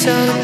so